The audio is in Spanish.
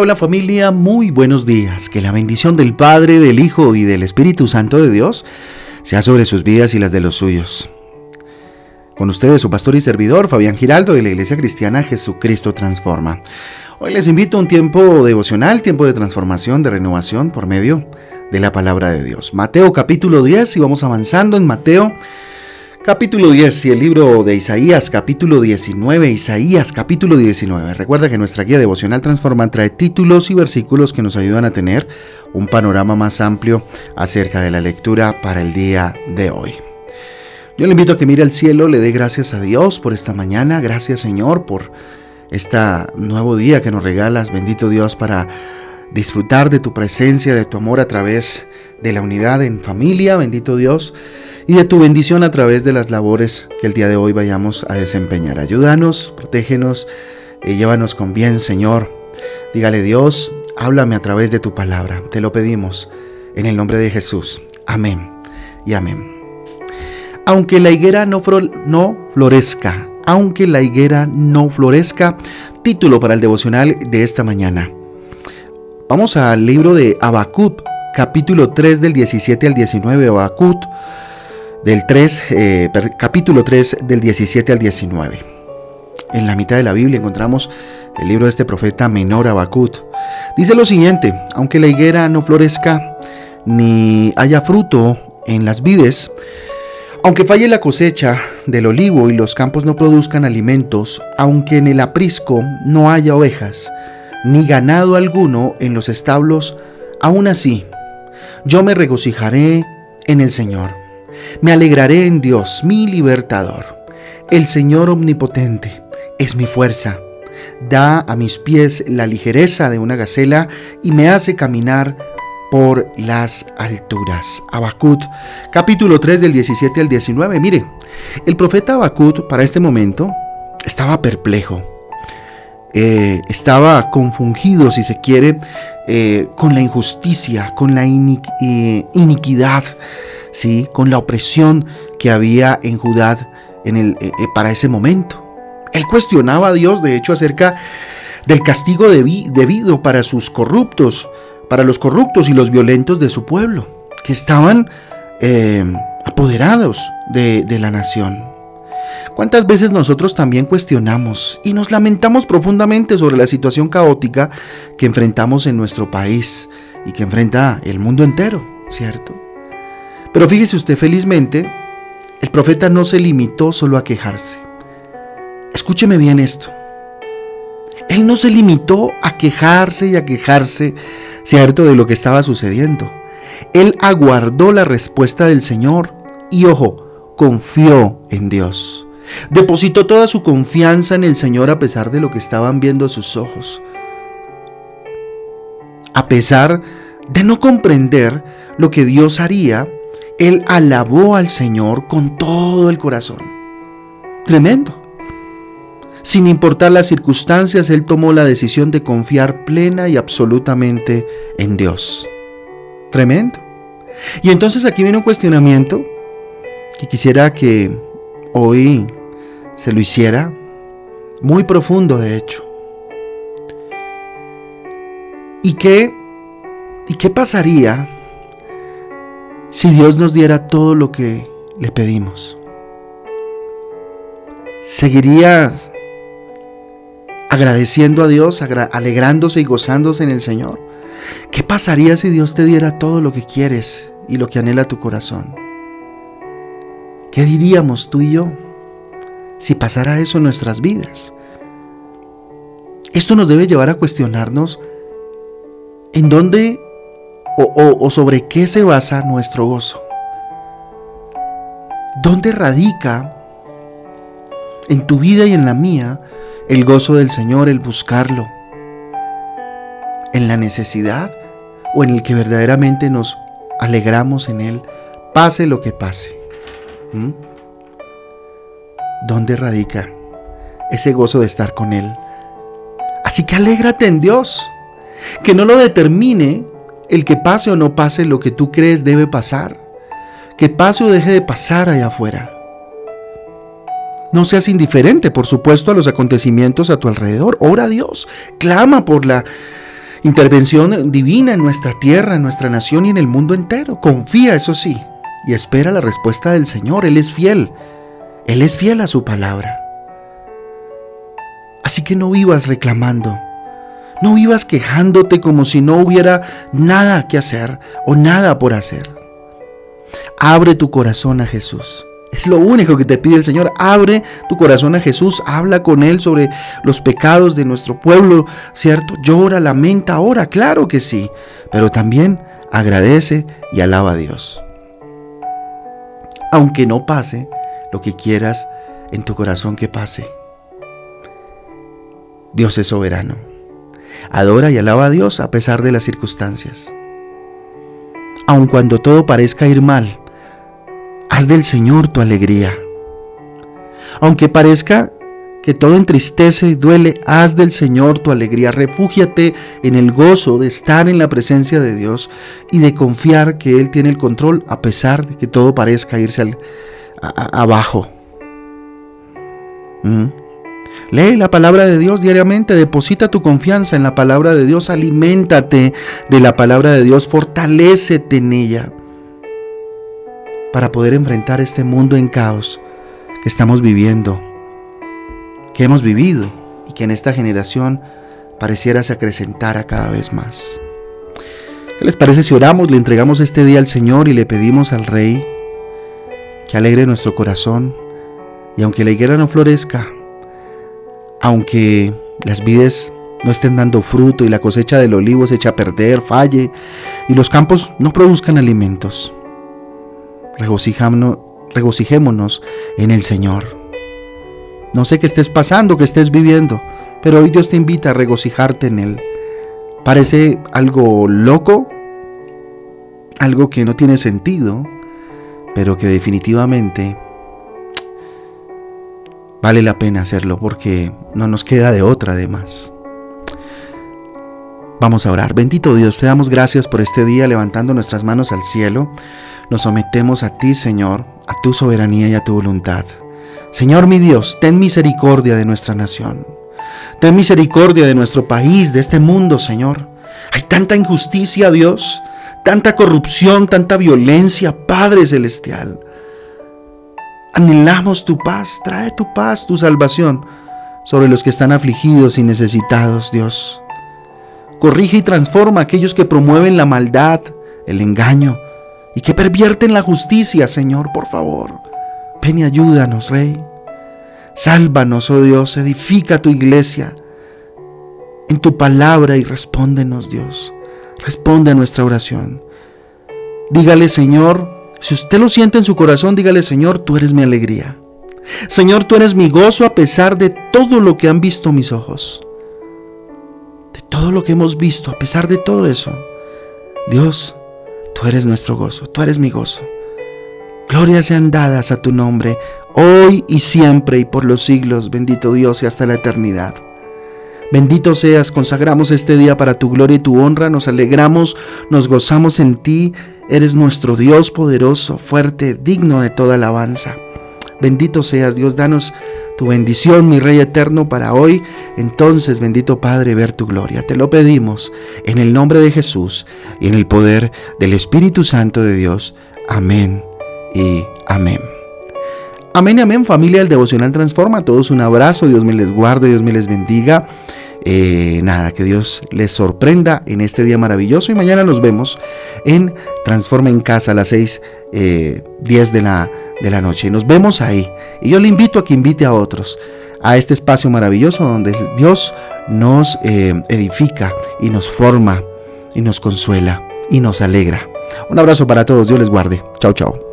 Hola, familia, muy buenos días. Que la bendición del Padre, del Hijo y del Espíritu Santo de Dios sea sobre sus vidas y las de los suyos. Con ustedes su pastor y servidor, Fabián Giraldo, de la Iglesia Cristiana Jesucristo Transforma. Hoy les invito a un tiempo devocional, tiempo de transformación, de renovación por medio de la palabra de Dios. Mateo capítulo 10 y vamos avanzando en Mateo capítulo 10 y el libro de Isaías capítulo 19, Isaías capítulo 19. Recuerda que nuestra guía devocional Transforma trae títulos y versículos que nos ayudan a tener un panorama más amplio acerca de la lectura para el día de hoy. Yo le invito a que mire al cielo, le dé gracias a Dios por esta mañana, gracias Señor por este nuevo día que nos regalas, bendito Dios, para disfrutar de tu presencia, de tu amor a través de la unidad en familia, bendito Dios y de tu bendición a través de las labores que el día de hoy vayamos a desempeñar. Ayúdanos, protégenos y llévanos con bien, Señor. Dígale Dios, háblame a través de tu palabra. Te lo pedimos en el nombre de Jesús. Amén y amén. Aunque la higuera no, no florezca, aunque la higuera no florezca, título para el devocional de esta mañana. Vamos al libro de Abacut, capítulo 3 del 17 al 19. Abacut del 3, eh, capítulo 3 del 17 al 19. En la mitad de la Biblia encontramos el libro de este profeta menor Abacut. Dice lo siguiente, aunque la higuera no florezca ni haya fruto en las vides, aunque falle la cosecha del olivo y los campos no produzcan alimentos, aunque en el aprisco no haya ovejas, ni ganado alguno en los establos, aún así, yo me regocijaré en el Señor me alegraré en Dios, mi libertador. El Señor omnipotente es mi fuerza. Da a mis pies la ligereza de una gacela y me hace caminar por las alturas. Abacut, capítulo 3 del 17 al 19. Mire, el profeta Abacut para este momento estaba perplejo. Eh, estaba confundido, si se quiere, eh, con la injusticia, con la eh, iniquidad ¿sí? con la opresión que había en Judá en el, para ese momento. Él cuestionaba a Dios, de hecho, acerca del castigo debido para sus corruptos, para los corruptos y los violentos de su pueblo, que estaban apoderados de, de la nación. ¿Cuántas veces nosotros también cuestionamos y nos lamentamos profundamente sobre la situación caótica que enfrentamos en nuestro país y que enfrenta el mundo entero, ¿cierto? Pero fíjese usted felizmente, el profeta no se limitó solo a quejarse. Escúcheme bien esto. Él no se limitó a quejarse y a quejarse, cierto, de lo que estaba sucediendo. Él aguardó la respuesta del Señor y, ojo, confió en Dios. Depositó toda su confianza en el Señor a pesar de lo que estaban viendo sus ojos. A pesar de no comprender lo que Dios haría, él alabó al Señor con todo el corazón. Tremendo. Sin importar las circunstancias, Él tomó la decisión de confiar plena y absolutamente en Dios. Tremendo. Y entonces aquí viene un cuestionamiento que quisiera que hoy se lo hiciera, muy profundo de hecho. ¿Y qué, y qué pasaría si Dios nos diera todo lo que le pedimos? ¿Seguiría agradeciendo a Dios, alegrándose y gozándose en el Señor? ¿Qué pasaría si Dios te diera todo lo que quieres y lo que anhela tu corazón? ¿Qué diríamos tú y yo si pasara eso en nuestras vidas? Esto nos debe llevar a cuestionarnos en dónde o, sobre qué se basa nuestro gozo. ¿Dónde radica en tu vida y en la mía el gozo del Señor, el buscarlo? ¿En la necesidad o en el que verdaderamente nos alegramos en Él, pase lo que pase? ¿Mm? ¿Dónde radica ese gozo de estar con Él? Así que alégrate en Dios, que no lo determine el que pase o no pase lo que tú crees debe pasar. Que pase o deje de pasar allá afuera. No seas indiferente, por supuesto, a los acontecimientos a tu alrededor. Ora a Dios. Clama por la intervención divina en nuestra tierra, en nuestra nación y en el mundo entero. Confía, eso sí, y espera la respuesta del Señor. Él es fiel. Él es fiel a su palabra. Así que no vivas reclamando. No vivas quejándote como si no hubiera nada que hacer o nada por hacer. Abre tu corazón a Jesús. Es lo único que te pide el Señor. Abre tu corazón a Jesús. Habla con Él sobre los pecados de nuestro pueblo, ¿cierto? Llora, lamenta, ora, claro que sí. Pero también agradece y alaba a Dios. Aunque no pase lo que quieras en tu corazón que pase. Dios es soberano. Adora y alaba a Dios a pesar de las circunstancias. Aun cuando todo parezca ir mal, Haz del Señor tu alegría. Aunque parezca que todo entristece y duele, haz del Señor tu alegría. Refúgiate en el gozo de estar en la presencia de Dios y de confiar que Él tiene el control a pesar de que todo parezca irse abajo. ¿Mm? Lee la palabra de Dios diariamente, deposita tu confianza en la palabra de Dios, aliméntate de la palabra de Dios, fortalécete en ella para poder enfrentar este mundo en caos que estamos viviendo, que hemos vivido y que en esta generación pareciera se acrecentara cada vez más. ¿Qué les parece si oramos, le entregamos este día al Señor y le pedimos al Rey que alegre nuestro corazón y aunque la higuera no florezca, aunque las vides no estén dando fruto y la cosecha del olivo se echa a perder, falle y los campos no produzcan alimentos, regocijémonos en el Señor. No sé qué estés pasando, qué estés viviendo, pero hoy Dios te invita a regocijarte en Él. Parece algo loco, algo que no tiene sentido, pero que definitivamente vale la pena hacerlo porque no nos queda de otra además. Vamos a orar. Bendito Dios, te damos gracias por este día levantando nuestras manos al cielo. Nos sometemos a ti, Señor, a tu soberanía y a tu voluntad. Señor mi Dios, ten misericordia de nuestra nación. Ten misericordia de nuestro país, de este mundo, Señor. Hay tanta injusticia, Dios, tanta corrupción, tanta violencia, Padre Celestial. Anhelamos tu paz, trae tu paz, tu salvación sobre los que están afligidos y necesitados, Dios. Corrige y transforma a aquellos que promueven la maldad, el engaño y que pervierten la justicia, Señor, por favor. Ven y ayúdanos, Rey. Sálvanos, oh Dios, edifica tu iglesia en tu palabra y respóndenos, Dios. Responde a nuestra oración. Dígale, Señor, si usted lo siente en su corazón, dígale, Señor, tú eres mi alegría. Señor, tú eres mi gozo a pesar de todo lo que han visto mis ojos todo lo que hemos visto, a pesar de todo eso, Dios, tú eres nuestro gozo, tú eres mi gozo. Glorias sean dadas a tu nombre, hoy y siempre y por los siglos, bendito Dios y hasta la eternidad. Bendito seas, consagramos este día para tu gloria y tu honra, nos alegramos, nos gozamos en ti, eres nuestro Dios poderoso, fuerte, digno de toda alabanza. Bendito seas, Dios, danos tu bendición, mi Rey eterno, para hoy. Entonces, bendito Padre, ver tu gloria. Te lo pedimos en el nombre de Jesús y en el poder del Espíritu Santo de Dios. Amén y amén. Amén y amén, familia del Devocional Transforma. A todos un abrazo, Dios me les guarde, Dios me les bendiga. Eh, nada, que Dios les sorprenda en este día maravilloso y mañana nos vemos en Transforma en Casa a las 6, eh, 10 de la, de la noche. Nos vemos ahí y yo le invito a que invite a otros a este espacio maravilloso donde Dios nos eh, edifica y nos forma y nos consuela y nos alegra. Un abrazo para todos, Dios les guarde. Chao, chao.